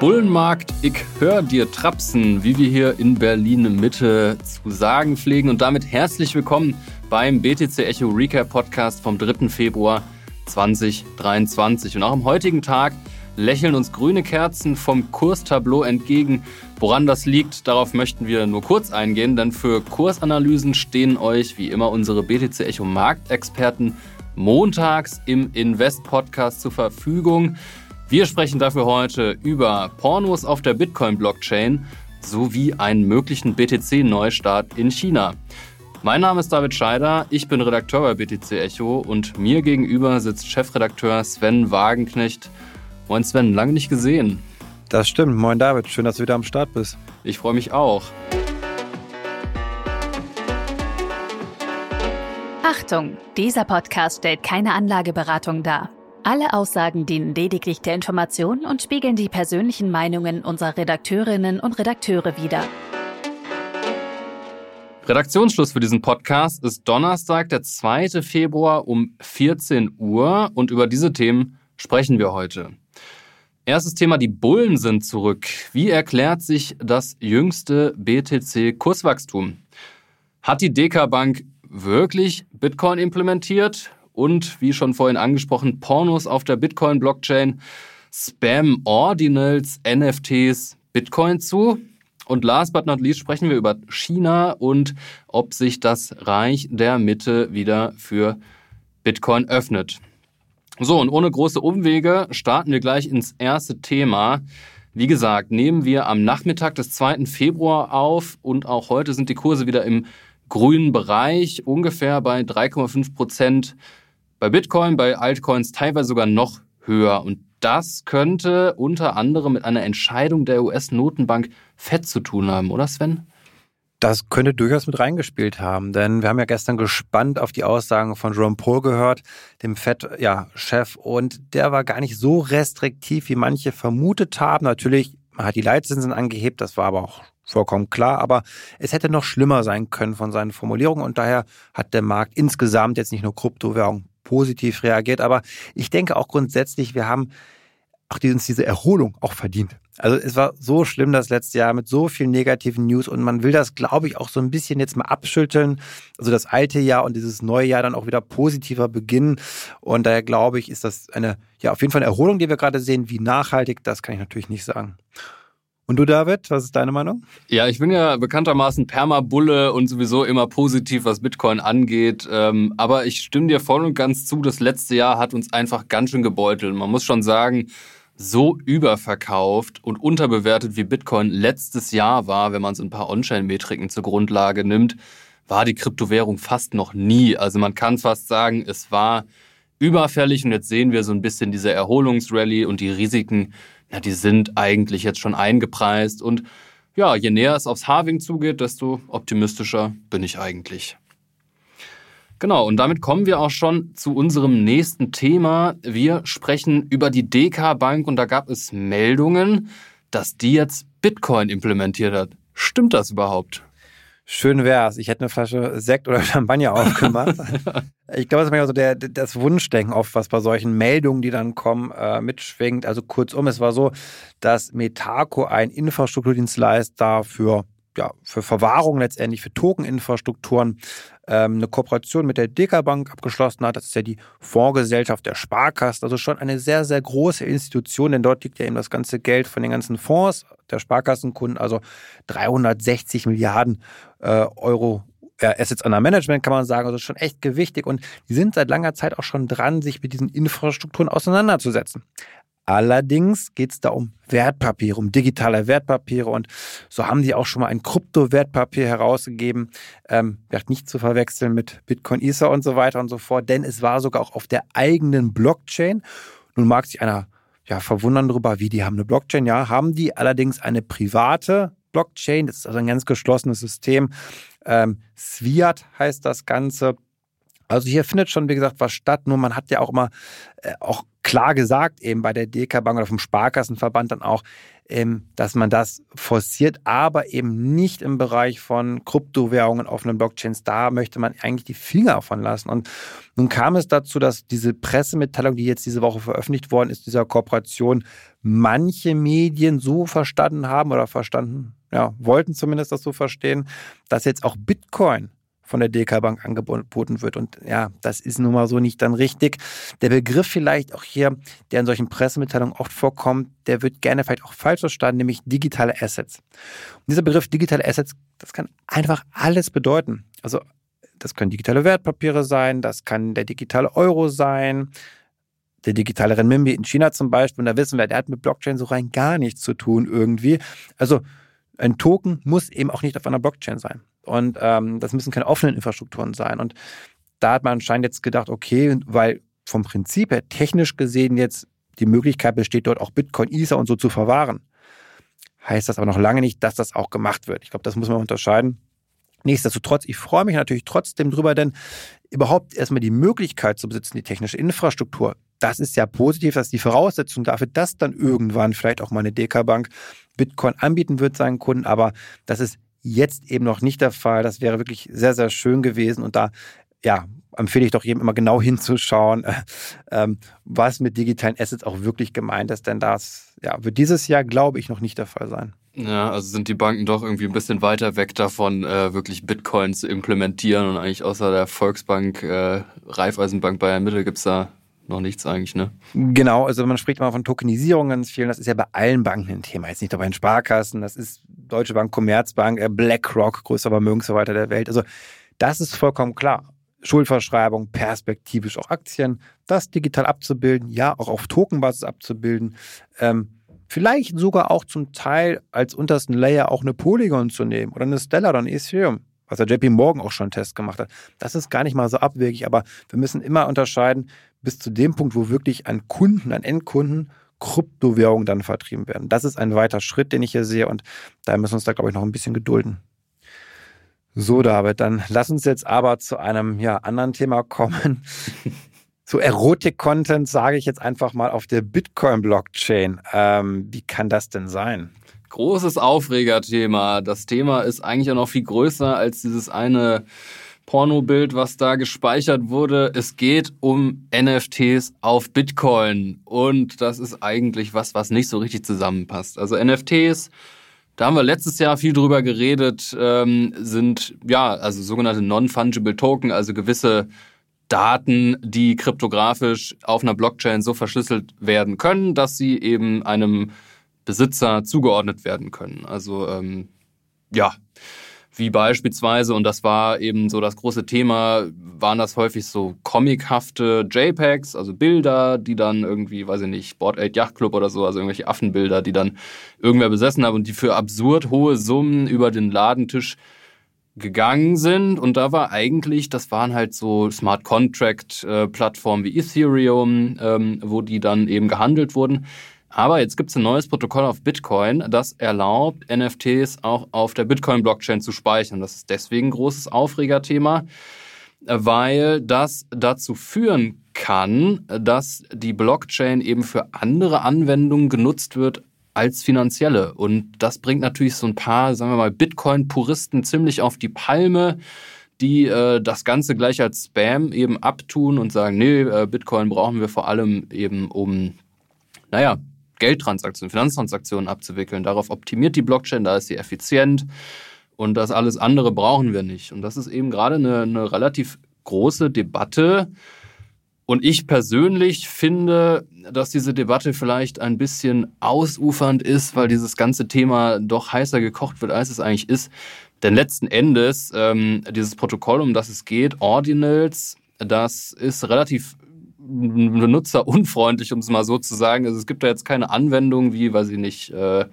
Bullenmarkt, ich hör dir trapsen, wie wir hier in Berlin Mitte zu sagen pflegen. Und damit herzlich willkommen beim BTC Echo Recap Podcast vom 3. Februar 2023. Und auch am heutigen Tag lächeln uns grüne Kerzen vom Kurstableau entgegen. Woran das liegt, darauf möchten wir nur kurz eingehen, denn für Kursanalysen stehen euch wie immer unsere BTC Echo Marktexperten montags im Invest Podcast zur Verfügung. Wir sprechen dafür heute über Pornos auf der Bitcoin-Blockchain sowie einen möglichen BTC-Neustart in China. Mein Name ist David Scheider, ich bin Redakteur bei BTC Echo und mir gegenüber sitzt Chefredakteur Sven Wagenknecht. Moin Sven, lange nicht gesehen. Das stimmt. Moin David, schön, dass du wieder am Start bist. Ich freue mich auch. Achtung, dieser Podcast stellt keine Anlageberatung dar. Alle Aussagen dienen lediglich der Information und spiegeln die persönlichen Meinungen unserer Redakteurinnen und Redakteure wider. Redaktionsschluss für diesen Podcast ist Donnerstag, der 2. Februar um 14 Uhr und über diese Themen sprechen wir heute. Erstes Thema, die Bullen sind zurück. Wie erklärt sich das jüngste BTC-Kurswachstum? Hat die DK Bank wirklich Bitcoin implementiert? Und, wie schon vorhin angesprochen, Pornos auf der Bitcoin-Blockchain, Spam Ordinals, NFTs, Bitcoin zu. Und last but not least sprechen wir über China und ob sich das Reich der Mitte wieder für Bitcoin öffnet. So, und ohne große Umwege starten wir gleich ins erste Thema. Wie gesagt, nehmen wir am Nachmittag des 2. Februar auf und auch heute sind die Kurse wieder im grünen Bereich, ungefähr bei 3,5 Prozent bei Bitcoin, bei Altcoins teilweise sogar noch höher. Und das könnte unter anderem mit einer Entscheidung der US-Notenbank FED zu tun haben, oder Sven? Das könnte durchaus mit reingespielt haben, denn wir haben ja gestern gespannt auf die Aussagen von Jerome Paul gehört, dem FED-Chef, ja, und der war gar nicht so restriktiv, wie manche vermutet haben. Natürlich, man hat die Leitzinsen angehebt, das war aber auch vollkommen klar, aber es hätte noch schlimmer sein können von seinen Formulierungen und daher hat der Markt insgesamt jetzt nicht nur Kryptowährung positiv reagiert. Aber ich denke auch grundsätzlich, wir haben auch uns diese Erholung auch verdient. Also es war so schlimm das letzte Jahr mit so vielen negativen News und man will das, glaube ich, auch so ein bisschen jetzt mal abschütteln. Also das alte Jahr und dieses neue Jahr dann auch wieder positiver beginnen. Und daher glaube ich, ist das eine, ja, auf jeden Fall eine Erholung, die wir gerade sehen. Wie nachhaltig, das kann ich natürlich nicht sagen. Und du, David, was ist deine Meinung? Ja, ich bin ja bekanntermaßen Permabulle und sowieso immer positiv, was Bitcoin angeht. Ähm, aber ich stimme dir voll und ganz zu, das letzte Jahr hat uns einfach ganz schön gebeutelt. Man muss schon sagen, so überverkauft und unterbewertet wie Bitcoin letztes Jahr war, wenn man so ein paar On-Chain-Metriken zur Grundlage nimmt, war die Kryptowährung fast noch nie. Also man kann fast sagen, es war überfällig und jetzt sehen wir so ein bisschen diese Erholungsrallye und die Risiken ja, die sind eigentlich jetzt schon eingepreist. Und ja, je näher es aufs Harving zugeht, desto optimistischer bin ich eigentlich. Genau, und damit kommen wir auch schon zu unserem nächsten Thema. Wir sprechen über die DK Bank und da gab es Meldungen, dass die jetzt Bitcoin implementiert hat. Stimmt das überhaupt? Schön wär's. Ich hätte eine Flasche Sekt oder Champagner aufgemacht. ich glaube, das ist manchmal so der, das Wunschdenken oft, was bei solchen Meldungen, die dann kommen, äh, mitschwingt. Also kurzum, es war so, dass Metaco ein Infrastrukturdienstleister für ja, für Verwahrung letztendlich, für Tokeninfrastrukturen ähm, eine Kooperation mit der DK Bank abgeschlossen hat. Das ist ja die Fondsgesellschaft der Sparkassen, also schon eine sehr, sehr große Institution, denn dort liegt ja eben das ganze Geld von den ganzen Fonds der Sparkassenkunden, also 360 Milliarden äh, Euro ja, Assets under Management, kann man sagen. Also schon echt gewichtig. Und die sind seit langer Zeit auch schon dran, sich mit diesen Infrastrukturen auseinanderzusetzen. Allerdings geht es da um Wertpapiere, um digitale Wertpapiere und so haben die auch schon mal ein Kryptowertpapier herausgegeben, ähm, nicht zu verwechseln mit Bitcoin, Ether und so weiter und so fort, denn es war sogar auch auf der eigenen Blockchain. Nun mag sich einer ja verwundern darüber, wie die haben eine Blockchain, ja, haben die allerdings eine private Blockchain, das ist also ein ganz geschlossenes System. Ähm, Sviat heißt das Ganze. Also hier findet schon, wie gesagt, was statt, nur man hat ja auch immer äh, auch klar gesagt, eben bei der DK Bank oder vom Sparkassenverband dann auch, ähm, dass man das forciert, aber eben nicht im Bereich von Kryptowährungen, offenen Blockchains. Da möchte man eigentlich die Finger von lassen. Und nun kam es dazu, dass diese Pressemitteilung, die jetzt diese Woche veröffentlicht worden ist, dieser Kooperation, manche Medien so verstanden haben oder verstanden, ja, wollten zumindest das so verstehen, dass jetzt auch Bitcoin von der DK Bank angeboten wird. Und ja, das ist nun mal so nicht dann richtig. Der Begriff vielleicht auch hier, der in solchen Pressemitteilungen oft vorkommt, der wird gerne vielleicht auch falsch verstanden, nämlich digitale Assets. Und dieser Begriff digitale Assets, das kann einfach alles bedeuten. Also das können digitale Wertpapiere sein, das kann der digitale Euro sein, der digitale Renminbi in China zum Beispiel. Und da wissen wir, der hat mit Blockchain so rein gar nichts zu tun irgendwie. Also ein Token muss eben auch nicht auf einer Blockchain sein. Und ähm, das müssen keine offenen Infrastrukturen sein. Und da hat man anscheinend jetzt gedacht, okay, weil vom Prinzip her technisch gesehen jetzt die Möglichkeit besteht, dort auch Bitcoin, Ether und so zu verwahren. Heißt das aber noch lange nicht, dass das auch gemacht wird. Ich glaube, das muss man unterscheiden. Nichtsdestotrotz, ich freue mich natürlich trotzdem drüber, denn überhaupt erstmal die Möglichkeit zu besitzen, die technische Infrastruktur, das ist ja positiv, dass die Voraussetzung dafür, dass dann irgendwann vielleicht auch mal eine DK-Bank Bitcoin anbieten wird seinen Kunden, aber das ist jetzt eben noch nicht der Fall. Das wäre wirklich sehr, sehr schön gewesen und da, ja, empfehle ich doch jedem immer genau hinzuschauen, äh, was mit digitalen Assets auch wirklich gemeint ist, denn das ja, wird dieses Jahr, glaube ich, noch nicht der Fall sein. Ja, also sind die Banken doch irgendwie ein bisschen weiter weg davon, äh, wirklich Bitcoin zu implementieren und eigentlich außer der Volksbank, äh, Raiffeisenbank Bayern Mittel gibt es da noch nichts eigentlich, ne? Genau, also man spricht immer von Tokenisierung ganz viel. Das ist ja bei allen Banken ein Thema. Jetzt nicht nur bei den Sparkassen, das ist Deutsche Bank, Commerzbank, äh, BlackRock, größter Vermögensverwalter der Welt. Also das ist vollkommen klar. Schuldverschreibung, perspektivisch auch Aktien, das digital abzubilden, ja, auch auf Tokenbasis abzubilden. Ähm, vielleicht sogar auch zum Teil als untersten Layer auch eine Polygon zu nehmen oder eine Stellar oder ein Ethereum was der JP Morgan auch schon einen Test gemacht hat. Das ist gar nicht mal so abwegig, aber wir müssen immer unterscheiden, bis zu dem Punkt, wo wirklich an Kunden, an Endkunden Kryptowährungen dann vertrieben werden. Das ist ein weiter Schritt, den ich hier sehe und da müssen wir uns da, glaube ich, noch ein bisschen gedulden. So, David, dann lass uns jetzt aber zu einem ja, anderen Thema kommen. zu Erotik-Content sage ich jetzt einfach mal auf der Bitcoin-Blockchain. Ähm, wie kann das denn sein? Großes Aufregerthema. Das Thema ist eigentlich auch noch viel größer als dieses eine Pornobild, was da gespeichert wurde. Es geht um NFTs auf Bitcoin. Und das ist eigentlich was, was nicht so richtig zusammenpasst. Also NFTs, da haben wir letztes Jahr viel drüber geredet, ähm, sind ja, also sogenannte Non-Fungible Token, also gewisse Daten, die kryptografisch auf einer Blockchain so verschlüsselt werden können, dass sie eben einem Besitzer zugeordnet werden können. Also ähm, ja, wie beispielsweise, und das war eben so das große Thema, waren das häufig so comichafte JPEGs, also Bilder, die dann irgendwie, weiß ich nicht, Board 8 Yacht Club oder so, also irgendwelche Affenbilder, die dann irgendwer besessen hat und die für absurd hohe Summen über den Ladentisch gegangen sind. Und da war eigentlich, das waren halt so Smart Contract äh, Plattformen wie Ethereum, ähm, wo die dann eben gehandelt wurden. Aber jetzt gibt es ein neues Protokoll auf Bitcoin, das erlaubt, NFTs auch auf der Bitcoin-Blockchain zu speichern. Das ist deswegen ein großes Aufregerthema, weil das dazu führen kann, dass die Blockchain eben für andere Anwendungen genutzt wird als finanzielle. Und das bringt natürlich so ein paar, sagen wir mal, Bitcoin-Puristen ziemlich auf die Palme die äh, das Ganze gleich als Spam eben abtun und sagen, nee, äh, Bitcoin brauchen wir vor allem eben um, naja, Geldtransaktionen, Finanztransaktionen abzuwickeln. Darauf optimiert die Blockchain, da ist sie effizient und das alles andere brauchen wir nicht. Und das ist eben gerade eine, eine relativ große Debatte. Und ich persönlich finde, dass diese Debatte vielleicht ein bisschen ausufernd ist, weil dieses ganze Thema doch heißer gekocht wird, als es eigentlich ist. Denn letzten Endes, ähm, dieses Protokoll, um das es geht, Ordinals, das ist relativ benutzerunfreundlich, um es mal so zu sagen. Also es gibt da jetzt keine Anwendung wie, weiß ich nicht, äh,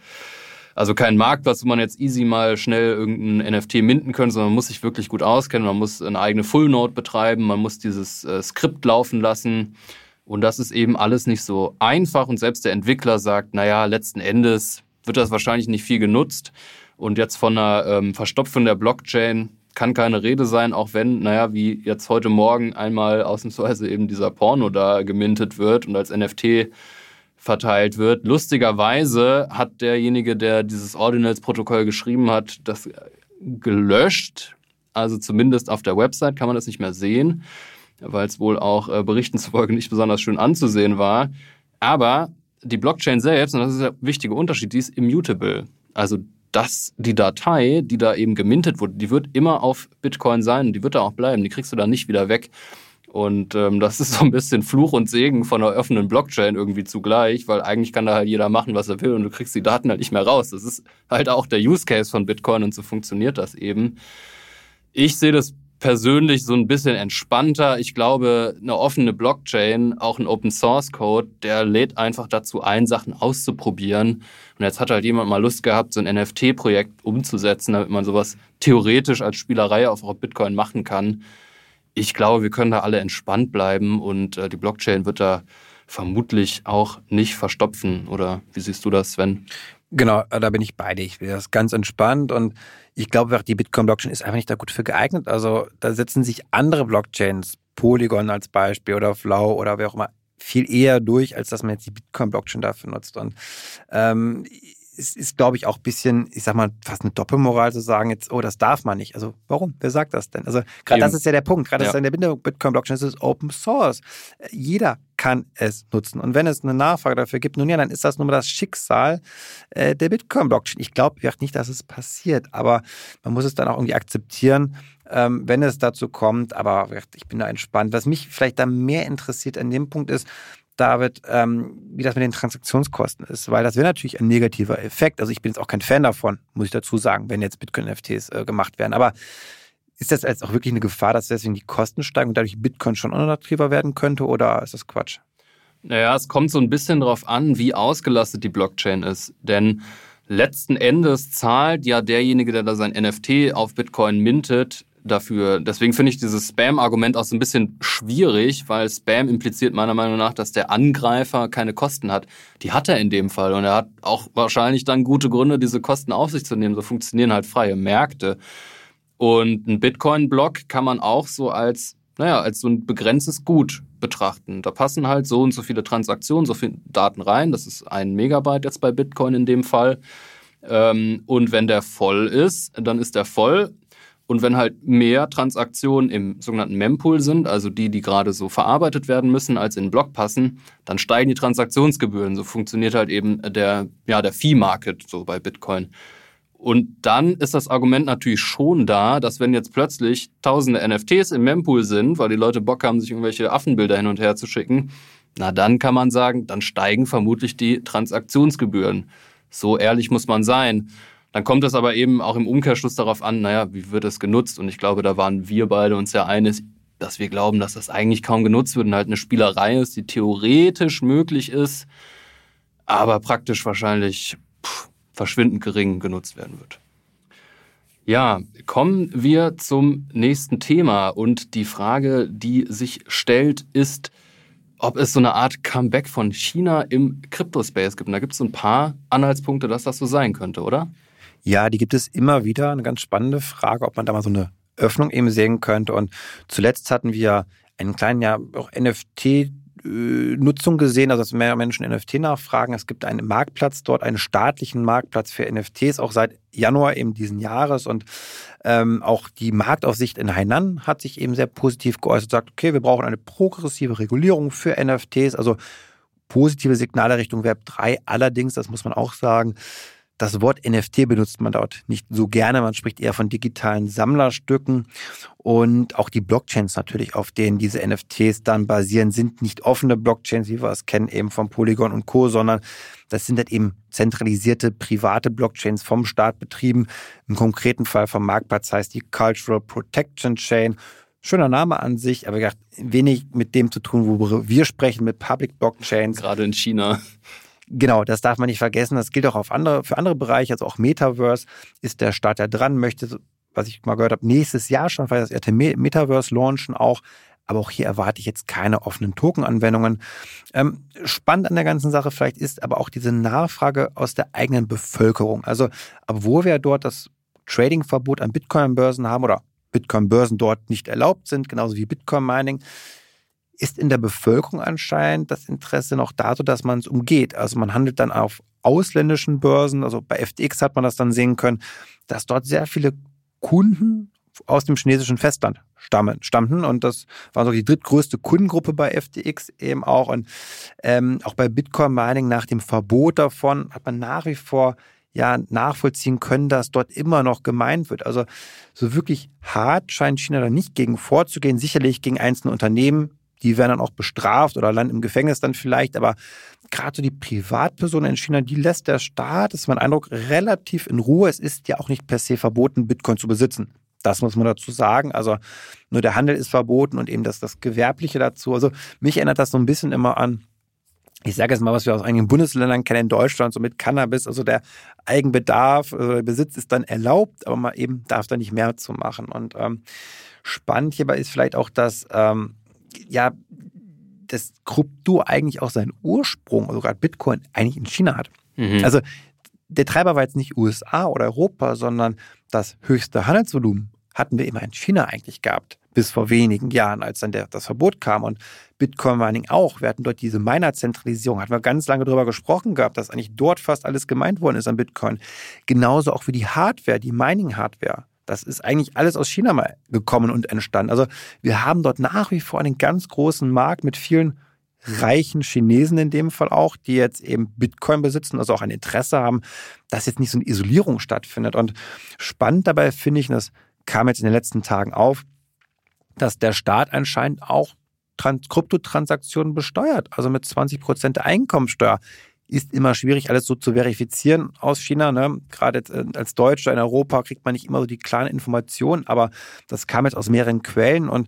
also kein Marktplatz, wo man jetzt easy mal schnell irgendein NFT minden könnte, sondern man muss sich wirklich gut auskennen. Man muss eine eigene Full Node betreiben, man muss dieses äh, Skript laufen lassen. Und das ist eben alles nicht so einfach. Und selbst der Entwickler sagt, naja, letzten Endes wird das wahrscheinlich nicht viel genutzt. Und jetzt von einer ähm, Verstopfung der Blockchain kann keine Rede sein, auch wenn, naja, wie jetzt heute Morgen einmal ausnahmsweise eben dieser Porno da gemintet wird und als NFT verteilt wird. Lustigerweise hat derjenige, der dieses Ordinals-Protokoll geschrieben hat, das gelöscht. Also zumindest auf der Website kann man das nicht mehr sehen, weil es wohl auch äh, Berichten zufolge nicht besonders schön anzusehen war. Aber die Blockchain selbst, und das ist der wichtige Unterschied, die ist immutable. Also dass die Datei, die da eben gemintet wurde, die wird immer auf Bitcoin sein und die wird da auch bleiben. Die kriegst du da nicht wieder weg. Und ähm, das ist so ein bisschen Fluch und Segen von einer offenen Blockchain irgendwie zugleich, weil eigentlich kann da halt jeder machen, was er will und du kriegst die Daten halt nicht mehr raus. Das ist halt auch der Use Case von Bitcoin und so funktioniert das eben. Ich sehe das persönlich so ein bisschen entspannter. Ich glaube, eine offene Blockchain, auch ein Open Source Code, der lädt einfach dazu ein, Sachen auszuprobieren. Und jetzt hat halt jemand mal Lust gehabt, so ein NFT-Projekt umzusetzen, damit man sowas theoretisch als Spielerei auf Bitcoin machen kann. Ich glaube, wir können da alle entspannt bleiben und äh, die Blockchain wird da vermutlich auch nicht verstopfen. Oder wie siehst du das, Sven? Genau, da bin ich bei dir. Ich will das ganz entspannt und ich glaube, die Bitcoin-Blockchain ist einfach nicht da gut für geeignet. Also da setzen sich andere Blockchains, Polygon als Beispiel oder Flow oder wer auch immer, viel eher durch, als dass man jetzt die Bitcoin-Blockchain dafür nutzt. Und ähm, es ist, glaube ich, auch ein bisschen, ich sag mal, fast eine Doppelmoral zu sagen, jetzt, oh, das darf man nicht. Also warum? Wer sagt das denn? Also gerade das ist ja der Punkt. Gerade ja. das ist in der Bitcoin-Blockchain, es ist Open Source. Jeder kann es nutzen. Und wenn es eine Nachfrage dafür gibt, nun ja, dann ist das nur mal das Schicksal äh, der Bitcoin-Blockchain. Ich glaube nicht, dass es passiert, aber man muss es dann auch irgendwie akzeptieren, ähm, wenn es dazu kommt. Aber ich bin da entspannt. Was mich vielleicht da mehr interessiert an dem Punkt ist, David, ähm, wie das mit den Transaktionskosten ist, weil das wäre natürlich ein negativer Effekt. Also ich bin jetzt auch kein Fan davon, muss ich dazu sagen, wenn jetzt Bitcoin-NFTs äh, gemacht werden. Aber ist das jetzt auch wirklich eine Gefahr, dass deswegen die Kosten steigen und dadurch Bitcoin schon unattraktiver werden könnte oder ist das Quatsch? Naja, es kommt so ein bisschen darauf an, wie ausgelastet die Blockchain ist. Denn letzten Endes zahlt ja derjenige, der da sein NFT auf Bitcoin mintet, dafür. Deswegen finde ich dieses Spam-Argument auch so ein bisschen schwierig, weil Spam impliziert meiner Meinung nach, dass der Angreifer keine Kosten hat. Die hat er in dem Fall und er hat auch wahrscheinlich dann gute Gründe, diese Kosten auf sich zu nehmen. So funktionieren halt freie Märkte. Und ein Bitcoin-Block kann man auch so als, naja, als so ein begrenztes Gut betrachten. Da passen halt so und so viele Transaktionen, so viele Daten rein. Das ist ein Megabyte jetzt bei Bitcoin in dem Fall. Ähm, und wenn der voll ist, dann ist der voll. Und wenn halt mehr Transaktionen im sogenannten Mempool sind, also die, die gerade so verarbeitet werden müssen, als in den Block passen, dann steigen die Transaktionsgebühren. So funktioniert halt eben der, ja, der Fee-Market so bei Bitcoin. Und dann ist das Argument natürlich schon da, dass wenn jetzt plötzlich tausende NFTs im Mempool sind, weil die Leute Bock haben, sich irgendwelche Affenbilder hin und her zu schicken, na dann kann man sagen, dann steigen vermutlich die Transaktionsgebühren. So ehrlich muss man sein. Dann kommt es aber eben auch im Umkehrschluss darauf an, naja, wie wird es genutzt? Und ich glaube, da waren wir beide uns ja eines, dass wir glauben, dass das eigentlich kaum genutzt wird und halt eine Spielerei ist, die theoretisch möglich ist, aber praktisch wahrscheinlich pff, verschwindend gering genutzt werden wird. Ja, kommen wir zum nächsten Thema und die Frage, die sich stellt, ist, ob es so eine Art Comeback von China im Crypto-Space gibt. Und da gibt es so ein paar Anhaltspunkte, dass das so sein könnte, oder? Ja, die gibt es immer wieder. Eine ganz spannende Frage, ob man da mal so eine Öffnung eben sehen könnte. Und zuletzt hatten wir einen kleinen ja auch NFT Nutzung gesehen, also dass mehr Menschen NFT nachfragen. Es gibt einen Marktplatz dort, einen staatlichen Marktplatz für NFTs, auch seit Januar eben diesen Jahres. Und ähm, auch die Marktaufsicht in Hainan hat sich eben sehr positiv geäußert, sagt, okay, wir brauchen eine progressive Regulierung für NFTs, also positive Signale Richtung Web 3. Allerdings, das muss man auch sagen, das Wort NFT benutzt man dort nicht so gerne. Man spricht eher von digitalen Sammlerstücken. Und auch die Blockchains natürlich, auf denen diese NFTs dann basieren, sind nicht offene Blockchains, wie wir es kennen, eben von Polygon und Co., sondern das sind halt eben zentralisierte private Blockchains vom Staat betrieben. Im konkreten Fall vom Marktplatz heißt die Cultural Protection Chain. Schöner Name an sich, aber wenig mit dem zu tun, worüber wir sprechen, mit Public Blockchains. Gerade in China. Genau, das darf man nicht vergessen. Das gilt auch auf andere, für andere Bereiche, also auch Metaverse ist der Staat ja dran, möchte, was ich mal gehört habe, nächstes Jahr schon, weil das erste Metaverse launchen auch. Aber auch hier erwarte ich jetzt keine offenen Token-Anwendungen. Ähm, spannend an der ganzen Sache vielleicht ist aber auch diese Nachfrage aus der eigenen Bevölkerung. Also, obwohl wir dort das Trading-Verbot an Bitcoin-Börsen haben oder Bitcoin-Börsen dort nicht erlaubt sind, genauso wie Bitcoin-Mining, ist in der Bevölkerung anscheinend das Interesse noch dazu, dass man es umgeht. Also man handelt dann auf ausländischen Börsen, also bei FTX hat man das dann sehen können, dass dort sehr viele Kunden aus dem chinesischen Festland stammen, stammten. Und das war so die drittgrößte Kundengruppe bei FTX eben auch. Und ähm, auch bei Bitcoin Mining nach dem Verbot davon hat man nach wie vor ja nachvollziehen können, dass dort immer noch gemeint wird. Also so wirklich hart scheint China da nicht gegen vorzugehen. Sicherlich gegen einzelne Unternehmen, die werden dann auch bestraft oder landen im Gefängnis dann vielleicht. Aber gerade so die Privatpersonen in China, die lässt der Staat, ist mein Eindruck, relativ in Ruhe. Es ist ja auch nicht per se verboten, Bitcoin zu besitzen. Das muss man dazu sagen. Also nur der Handel ist verboten und eben das, das Gewerbliche dazu. Also mich erinnert das so ein bisschen immer an, ich sage jetzt mal, was wir aus einigen Bundesländern kennen in Deutschland, so mit Cannabis, also der Eigenbedarf, also der Besitz ist dann erlaubt, aber man eben darf da nicht mehr zu machen. Und ähm, spannend hierbei ist vielleicht auch, dass ähm, ja das Krypto eigentlich auch seinen Ursprung, also gerade Bitcoin, eigentlich in China hat. Mhm. Also der Treiber war jetzt nicht USA oder Europa, sondern das höchste Handelsvolumen hatten wir immer in China eigentlich gehabt, bis vor wenigen Jahren, als dann der, das Verbot kam und Bitcoin Mining auch. Wir hatten dort diese Miner-Zentralisierung, hatten wir ganz lange darüber gesprochen gehabt, dass eigentlich dort fast alles gemeint worden ist an Bitcoin. Genauso auch wie die Hardware, die Mining-Hardware. Das ist eigentlich alles aus China mal gekommen und entstanden. Also wir haben dort nach wie vor einen ganz großen Markt mit vielen reichen Chinesen in dem Fall auch, die jetzt eben Bitcoin besitzen, also auch ein Interesse haben, dass jetzt nicht so eine Isolierung stattfindet. Und spannend dabei finde ich, und das kam jetzt in den letzten Tagen auf, dass der Staat anscheinend auch Trans Kryptotransaktionen besteuert, also mit 20 Prozent Einkommensteuer. Ist immer schwierig, alles so zu verifizieren aus China. Ne? Gerade äh, als Deutscher in Europa kriegt man nicht immer so die klaren Informationen, aber das kam jetzt aus mehreren Quellen und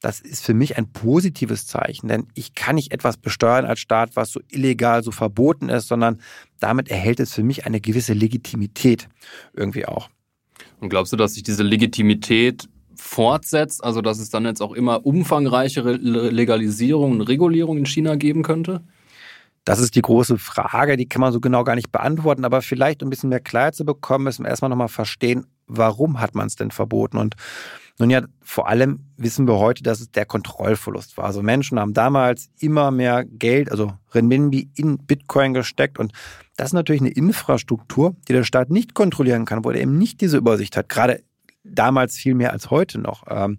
das ist für mich ein positives Zeichen, denn ich kann nicht etwas besteuern als Staat, was so illegal, so verboten ist, sondern damit erhält es für mich eine gewisse Legitimität irgendwie auch. Und glaubst du, dass sich diese Legitimität fortsetzt, also dass es dann jetzt auch immer umfangreichere Legalisierungen und Regulierungen in China geben könnte? Das ist die große Frage, die kann man so genau gar nicht beantworten, aber vielleicht um ein bisschen mehr Klarheit zu bekommen, müssen wir erstmal nochmal verstehen, warum hat man es denn verboten? Und nun ja, vor allem wissen wir heute, dass es der Kontrollverlust war. Also Menschen haben damals immer mehr Geld, also Renminbi in Bitcoin gesteckt und das ist natürlich eine Infrastruktur, die der Staat nicht kontrollieren kann, wo er eben nicht diese Übersicht hat. Gerade damals viel mehr als heute noch. Ähm,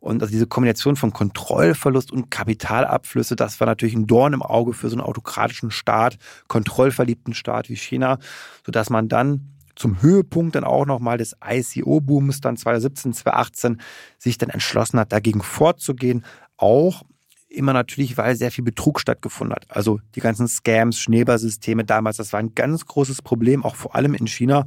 und also diese Kombination von Kontrollverlust und Kapitalabflüsse, das war natürlich ein Dorn im Auge für so einen autokratischen Staat, kontrollverliebten Staat wie China, sodass man dann zum Höhepunkt dann auch nochmal des ICO-Booms dann 2017, 2018 sich dann entschlossen hat, dagegen vorzugehen. Auch immer natürlich, weil sehr viel Betrug stattgefunden hat. Also die ganzen Scams, Schneeballsysteme damals, das war ein ganz großes Problem, auch vor allem in China.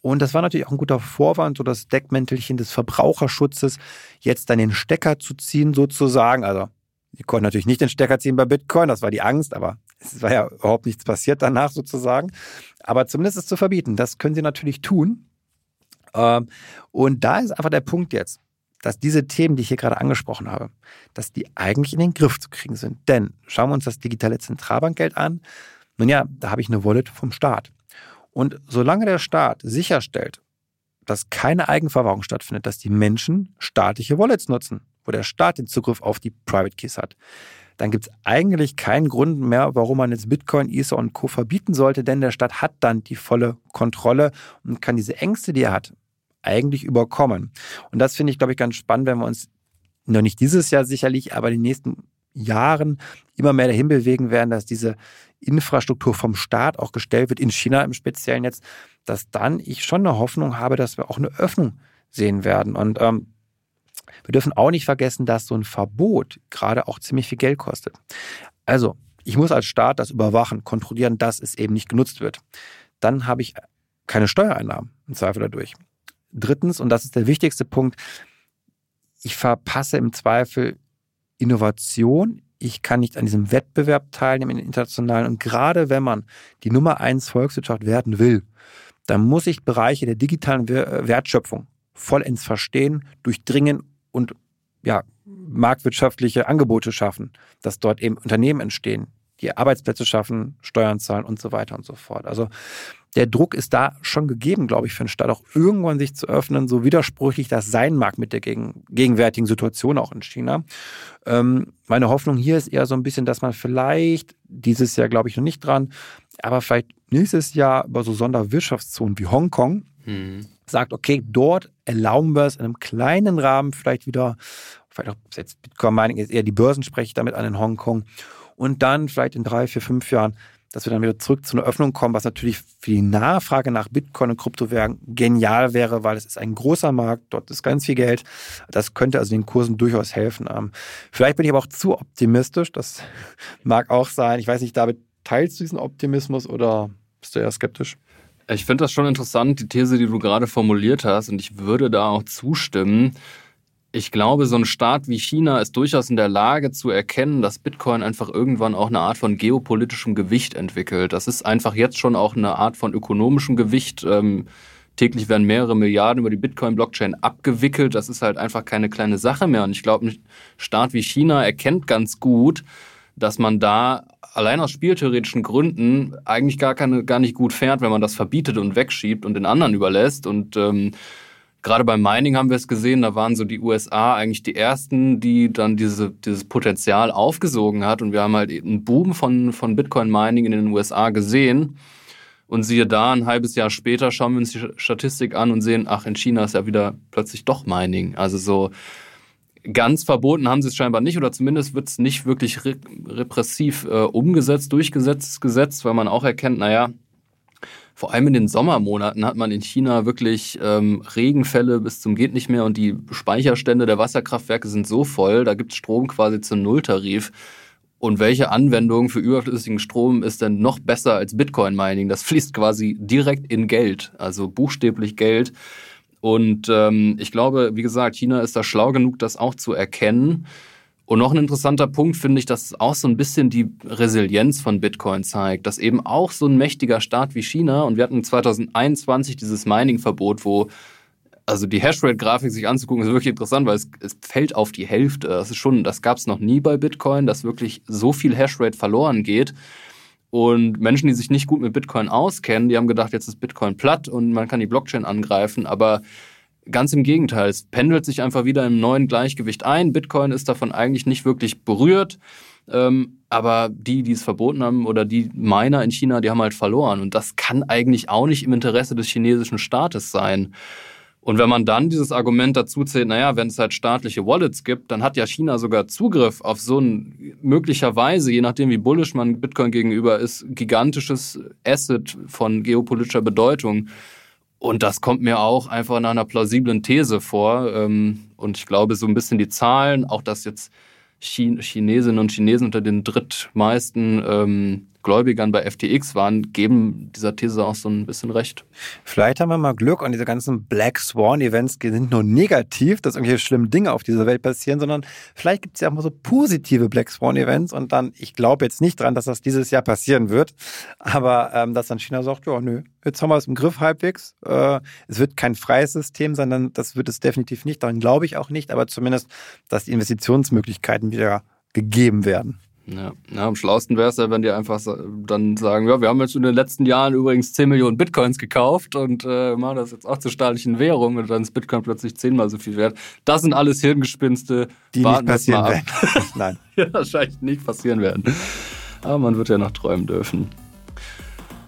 Und das war natürlich auch ein guter Vorwand, so das Deckmäntelchen des Verbraucherschutzes, jetzt dann den Stecker zu ziehen sozusagen. Also die konnten natürlich nicht den Stecker ziehen bei Bitcoin, das war die Angst, aber es war ja überhaupt nichts passiert danach sozusagen. Aber zumindest es zu verbieten, das können sie natürlich tun. Ähm, und da ist einfach der Punkt jetzt, dass diese Themen, die ich hier gerade angesprochen habe, dass die eigentlich in den Griff zu kriegen sind. Denn schauen wir uns das digitale Zentralbankgeld an. Nun ja, da habe ich eine Wallet vom Staat. Und solange der Staat sicherstellt, dass keine Eigenverwahrung stattfindet, dass die Menschen staatliche Wallets nutzen, wo der Staat den Zugriff auf die Private Keys hat, dann gibt es eigentlich keinen Grund mehr, warum man jetzt Bitcoin, Ether und Co. verbieten sollte, denn der Staat hat dann die volle Kontrolle und kann diese Ängste, die er hat, eigentlich überkommen. Und das finde ich, glaube ich, ganz spannend, wenn wir uns noch nicht dieses Jahr sicherlich, aber in den nächsten Jahren immer mehr dahin bewegen werden, dass diese Infrastruktur vom Staat auch gestellt wird, in China im Speziellen jetzt, dass dann ich schon eine Hoffnung habe, dass wir auch eine Öffnung sehen werden. Und ähm, wir dürfen auch nicht vergessen, dass so ein Verbot gerade auch ziemlich viel Geld kostet. Also, ich muss als Staat das überwachen, kontrollieren, dass es eben nicht genutzt wird. Dann habe ich keine Steuereinnahmen im Zweifel dadurch. Drittens, und das ist der wichtigste Punkt, ich verpasse im Zweifel Innovation. Ich kann nicht an diesem Wettbewerb teilnehmen, im internationalen. Und gerade wenn man die Nummer eins Volkswirtschaft werden will, dann muss ich Bereiche der digitalen Wertschöpfung vollends verstehen, durchdringen und ja, marktwirtschaftliche Angebote schaffen, dass dort eben Unternehmen entstehen, die Arbeitsplätze schaffen, Steuern zahlen und so weiter und so fort. Also der Druck ist da schon gegeben, glaube ich, für den Staat auch irgendwann sich zu öffnen, so widersprüchlich das sein mag mit der gegen, gegenwärtigen Situation auch in China. Ähm, meine Hoffnung hier ist eher so ein bisschen, dass man vielleicht dieses Jahr, glaube ich, noch nicht dran, aber vielleicht nächstes Jahr über so Sonderwirtschaftszonen wie Hongkong mhm. sagt, okay, dort erlauben wir es in einem kleinen Rahmen vielleicht wieder, vielleicht auch jetzt Bitcoin Mining ist eher die Börsen spreche ich damit an in Hongkong und dann vielleicht in drei, vier, fünf Jahren dass wir dann wieder zurück zu einer Öffnung kommen, was natürlich für die Nachfrage nach Bitcoin und Kryptowährungen genial wäre, weil es ist ein großer Markt, dort ist ganz viel Geld. Das könnte also den Kursen durchaus helfen. Ähm, vielleicht bin ich aber auch zu optimistisch, das mag auch sein. Ich weiß nicht, David, teilst du diesen Optimismus oder bist du eher skeptisch? Ich finde das schon interessant, die These, die du gerade formuliert hast, und ich würde da auch zustimmen. Ich glaube, so ein Staat wie China ist durchaus in der Lage zu erkennen, dass Bitcoin einfach irgendwann auch eine Art von geopolitischem Gewicht entwickelt. Das ist einfach jetzt schon auch eine Art von ökonomischem Gewicht. Ähm, täglich werden mehrere Milliarden über die Bitcoin-Blockchain abgewickelt. Das ist halt einfach keine kleine Sache mehr. Und ich glaube, ein Staat wie China erkennt ganz gut, dass man da allein aus spieltheoretischen Gründen eigentlich gar, keine, gar nicht gut fährt, wenn man das verbietet und wegschiebt und den anderen überlässt. Und ähm, Gerade beim Mining haben wir es gesehen, da waren so die USA eigentlich die ersten, die dann diese, dieses Potenzial aufgesogen hat. Und wir haben halt einen Boom von, von Bitcoin-Mining in den USA gesehen. Und siehe da, ein halbes Jahr später schauen wir uns die Statistik an und sehen, ach, in China ist ja wieder plötzlich doch Mining. Also so ganz verboten haben sie es scheinbar nicht oder zumindest wird es nicht wirklich repressiv äh, umgesetzt, durchgesetzt, gesetzt, weil man auch erkennt, naja, vor allem in den Sommermonaten hat man in China wirklich ähm, Regenfälle bis zum geht nicht mehr und die Speicherstände der Wasserkraftwerke sind so voll, da gibt es Strom quasi zum Nulltarif. Und welche Anwendung für überflüssigen Strom ist denn noch besser als Bitcoin-Mining? Das fließt quasi direkt in Geld, also buchstäblich Geld. Und ähm, ich glaube, wie gesagt, China ist da schlau genug, das auch zu erkennen. Und noch ein interessanter Punkt finde ich, dass auch so ein bisschen die Resilienz von Bitcoin zeigt, dass eben auch so ein mächtiger Staat wie China, und wir hatten 2021 dieses Mining-Verbot, wo also die Hashrate-Grafik sich anzugucken, ist wirklich interessant, weil es, es fällt auf die Hälfte. Das ist schon, das gab es noch nie bei Bitcoin, dass wirklich so viel Hashrate verloren geht. Und Menschen, die sich nicht gut mit Bitcoin auskennen, die haben gedacht, jetzt ist Bitcoin platt und man kann die Blockchain angreifen. Aber Ganz im Gegenteil, es pendelt sich einfach wieder im neuen Gleichgewicht ein. Bitcoin ist davon eigentlich nicht wirklich berührt. Ähm, aber die, die es verboten haben oder die Miner in China, die haben halt verloren. Und das kann eigentlich auch nicht im Interesse des chinesischen Staates sein. Und wenn man dann dieses Argument dazu zählt, naja, wenn es halt staatliche Wallets gibt, dann hat ja China sogar Zugriff auf so ein möglicherweise, je nachdem wie bullish man Bitcoin gegenüber ist, gigantisches Asset von geopolitischer Bedeutung. Und das kommt mir auch einfach nach einer plausiblen These vor. Ähm, und ich glaube, so ein bisschen die Zahlen, auch dass jetzt Chinesinnen und Chinesen unter den drittmeisten ähm, Gläubigern bei FTX waren, geben dieser These auch so ein bisschen recht. Vielleicht haben wir mal Glück und diese ganzen Black Swan-Events sind nur negativ, dass irgendwelche schlimmen Dinge auf dieser Welt passieren, sondern vielleicht gibt es ja auch mal so positive Black Swan-Events und dann, ich glaube jetzt nicht dran, dass das dieses Jahr passieren wird, aber ähm, dass dann China sagt, ja, nö, jetzt haben wir es im Griff halbwegs. Äh, es wird kein freies System, sondern das wird es definitiv nicht. Daran glaube ich auch nicht, aber zumindest, dass die Investitionsmöglichkeiten wieder gegeben werden. Ja, ja am schlausten wäre es ja, wenn die einfach dann sagen, ja, wir haben jetzt in den letzten Jahren übrigens 10 Millionen Bitcoins gekauft und äh, machen das jetzt auch zur staatlichen Währung und dann ist Bitcoin plötzlich zehnmal so viel wert. Das sind alles Hirngespinste. Die Warten nicht passieren werden. Nein. ja, wahrscheinlich nicht passieren werden. Aber man wird ja noch träumen dürfen.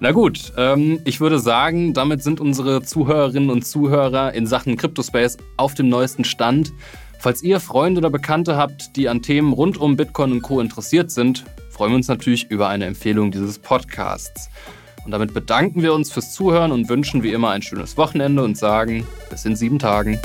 Na gut, ähm, ich würde sagen, damit sind unsere Zuhörerinnen und Zuhörer in Sachen Cryptospace auf dem neuesten Stand. Falls ihr Freunde oder Bekannte habt, die an Themen rund um Bitcoin und Co. interessiert sind, freuen wir uns natürlich über eine Empfehlung dieses Podcasts. Und damit bedanken wir uns fürs Zuhören und wünschen wie immer ein schönes Wochenende und sagen bis in sieben Tagen.